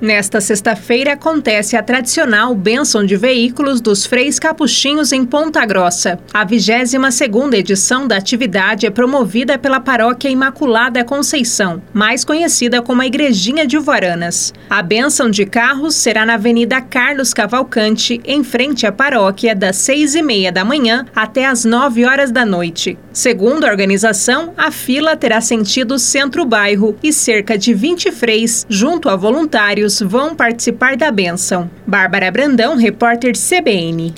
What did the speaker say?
Nesta sexta-feira acontece a tradicional bênção de veículos dos Freis Capuchinhos em Ponta Grossa. A 22 segunda edição da atividade é promovida pela Paróquia Imaculada Conceição, mais conhecida como a Igrejinha de Varanas. A bênção de carros será na Avenida Carlos Cavalcante, em frente à paróquia, das seis e meia da manhã até as nove horas da noite. Segundo a organização, a fila terá sentido centro-bairro e cerca de 20 freis, junto a vão participar da benção. Bárbara Brandão, repórter CBN.